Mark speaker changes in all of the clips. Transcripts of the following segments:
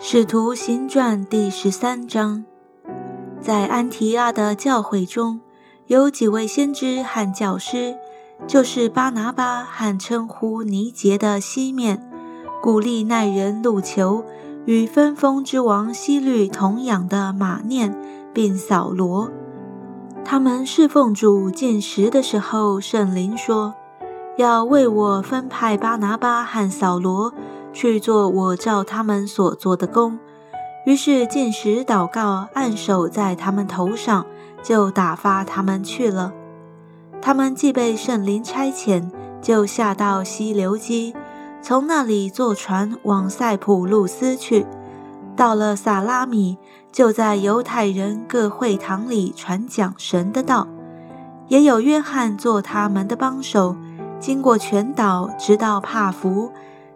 Speaker 1: 使徒行传第十三章，在安提阿的教会中，有几位先知和教师，就是巴拿巴和称呼尼杰的西面，鼓励奈人路求与分封之王希律同养的马念，并扫罗。他们侍奉主进食的时候，圣灵说：“要为我分派巴拿巴和扫罗。”去做我照他们所做的工，于是进食祷告，按手在他们头上，就打发他们去了。他们既被圣灵差遣，就下到西流基，从那里坐船往塞浦路斯去。到了萨拉米，就在犹太人各会堂里传讲神的道，也有约翰做他们的帮手，经过全岛，直到帕福。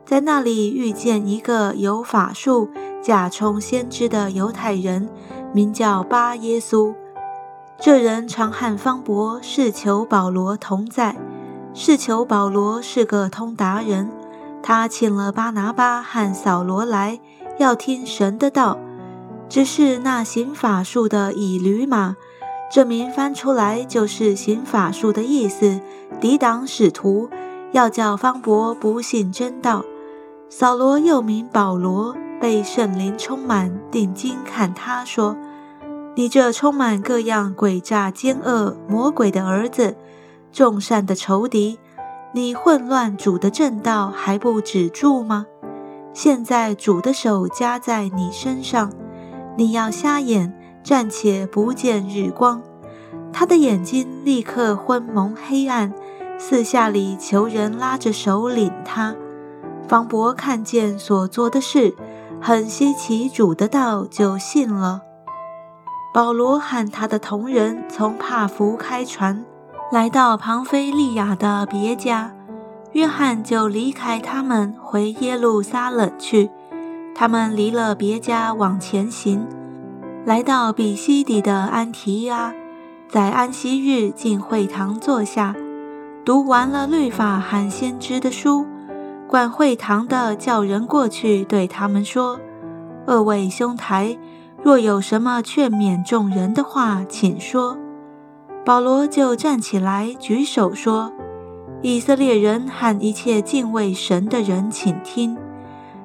Speaker 1: 在那里遇见一个有法术、假充先知的犹太人，名叫巴耶稣。这人常和方伯是求保罗同在，是求保罗是个通达人。他请了巴拿巴和扫罗来，要听神的道。只是那行法术的以驴马，这名翻出来就是行法术的意思，抵挡使徒，要叫方伯不信真道。扫罗又名保罗，被圣灵充满，定睛看他说：“你这充满各样诡诈奸恶魔鬼的儿子，众善的仇敌，你混乱主的正道还不止住吗？现在主的手加在你身上，你要瞎眼，暂且不见日光。他的眼睛立刻昏蒙黑暗，四下里求人拉着手领他。”方伯看见所做的事，很稀奇主的道，就信了。保罗和他的同人从帕福开船，来到庞菲利亚的别家，约翰就离开他们回耶路撒冷去。他们离了别家往前行，来到比西底的安提阿，在安息日进会堂坐下，读完了律法和先知的书。管会堂的叫人过去，对他们说：“二位兄台，若有什么劝勉众人的话，请说。”保罗就站起来，举手说：“以色列人和一切敬畏神的人，请听！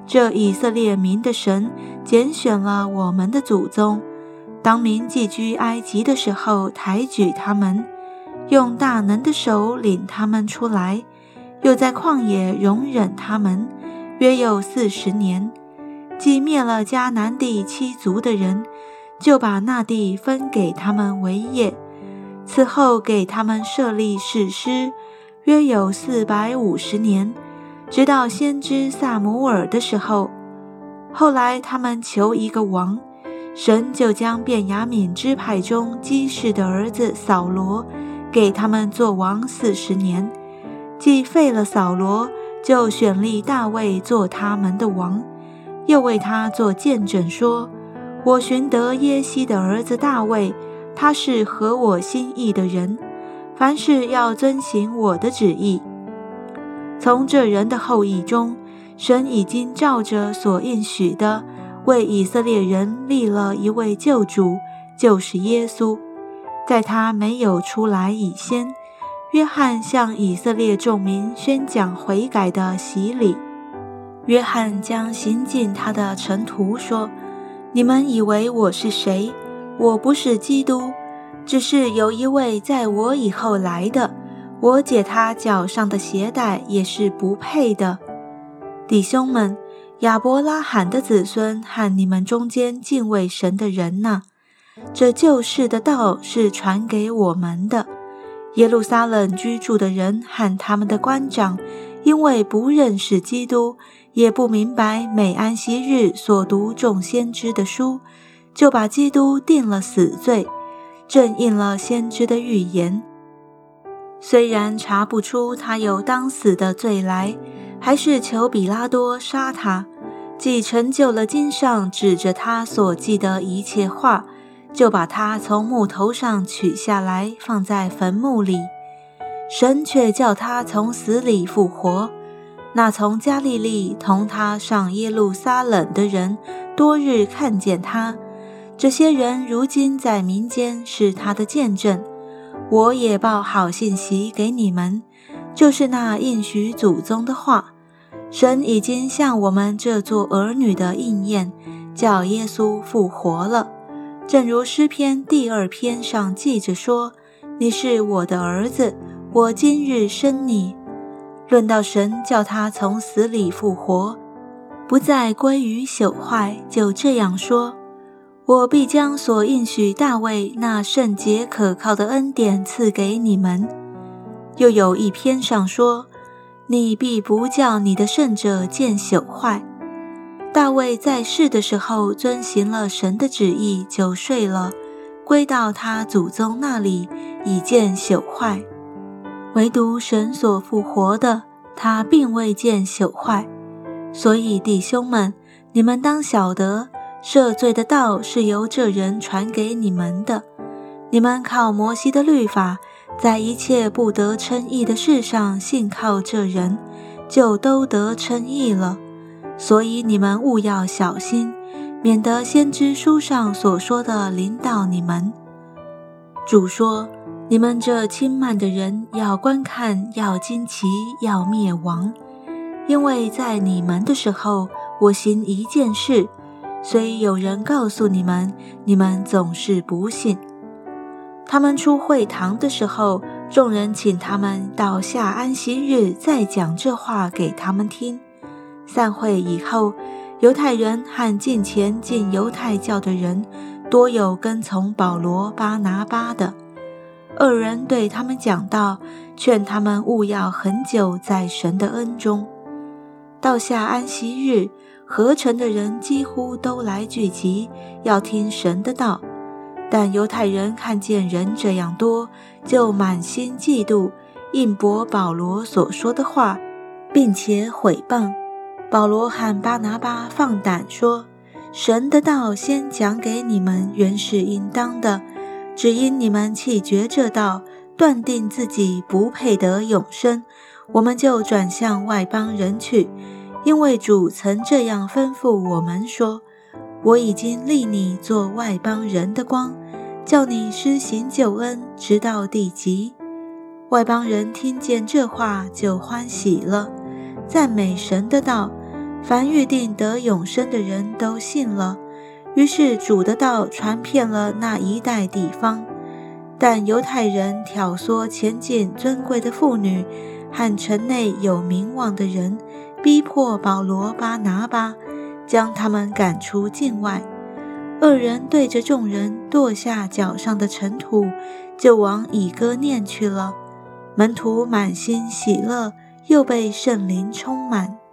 Speaker 1: 这以色列民的神拣选了我们的祖宗，当民寄居埃及的时候，抬举他们，用大能的手领他们出来。”又在旷野容忍他们，约有四十年，既灭了迦南地七族的人，就把那地分给他们为业。此后给他们设立誓师，约有四百五十年，直到先知萨姆尔的时候。后来他们求一个王，神就将便雅悯支派中基士的儿子扫罗给他们做王四十年。既废了扫罗，就选立大卫做他们的王，又为他做见证，说：“我寻得耶西的儿子大卫，他是合我心意的人，凡事要遵行我的旨意。从这人的后裔中，神已经照着所应许的，为以色列人立了一位救主，就是耶稣，在他没有出来以先。”约翰向以色列众民宣讲悔改的洗礼。约翰将行进他的尘途说：“你们以为我是谁？我不是基督，只是有一位在我以后来的。我解他脚上的鞋带也是不配的。弟兄们，亚伯拉罕的子孙和你们中间敬畏神的人呐，这救世的道是传给我们的。”耶路撒冷居住的人和他们的官长，因为不认识基督，也不明白每安息日所读众先知的书，就把基督定了死罪，正应了先知的预言。虽然查不出他有当死的罪来，还是求比拉多杀他，既成就了经上指着他所记的一切话。就把他从木头上取下来，放在坟墓里。神却叫他从死里复活。那从加利利同他上耶路撒冷的人多日看见他。这些人如今在民间是他的见证。我也报好信息给你们，就是那应许祖宗的话。神已经向我们这做儿女的应验，叫耶稣复活了。正如诗篇第二篇上记着说：“你是我的儿子，我今日生你。”论到神叫他从死里复活，不再归于朽坏，就这样说：“我必将所应许大卫那圣洁可靠的恩典赐给你们。”又有一篇上说。你必不叫你的圣者见朽坏。大卫在世的时候遵行了神的旨意，就睡了，归到他祖宗那里，以见朽坏。唯独神所复活的，他并未见朽坏。所以弟兄们，你们当晓得，赦罪的道是由这人传给你们的。你们靠摩西的律法。在一切不得称义的事上，信靠这人，就都得称义了。所以你们务要小心，免得先知书上所说的临到你们。主说：你们这轻慢的人，要观看，要惊奇，要灭亡。因为在你们的时候，我行一件事，虽有人告诉你们，你们总是不信。他们出会堂的时候，众人请他们到下安息日再讲这话给他们听。散会以后，犹太人和近前进犹太教的人，多有跟从保罗、巴拿巴的。二人对他们讲道，劝他们勿要很久在神的恩中。到下安息日，合成的人几乎都来聚集，要听神的道。但犹太人看见人这样多，就满心嫉妒，应驳保罗所说的话，并且毁谤。保罗和巴拿巴放胆说：“神的道先讲给你们，原是应当的；只因你们弃绝这道，断定自己不配得永生，我们就转向外邦人去。因为主曾这样吩咐我们说。”我已经立你做外邦人的光，叫你施行救恩，直到地极。外邦人听见这话就欢喜了，赞美神的道。凡预定得永生的人都信了。于是主的道传遍了那一带地方。但犹太人挑唆前进尊贵的妇女和城内有名望的人，逼迫保罗、巴拿巴。将他们赶出境外，二人对着众人跺下脚上的尘土，就往以哥念去了。门徒满心喜乐，又被圣灵充满。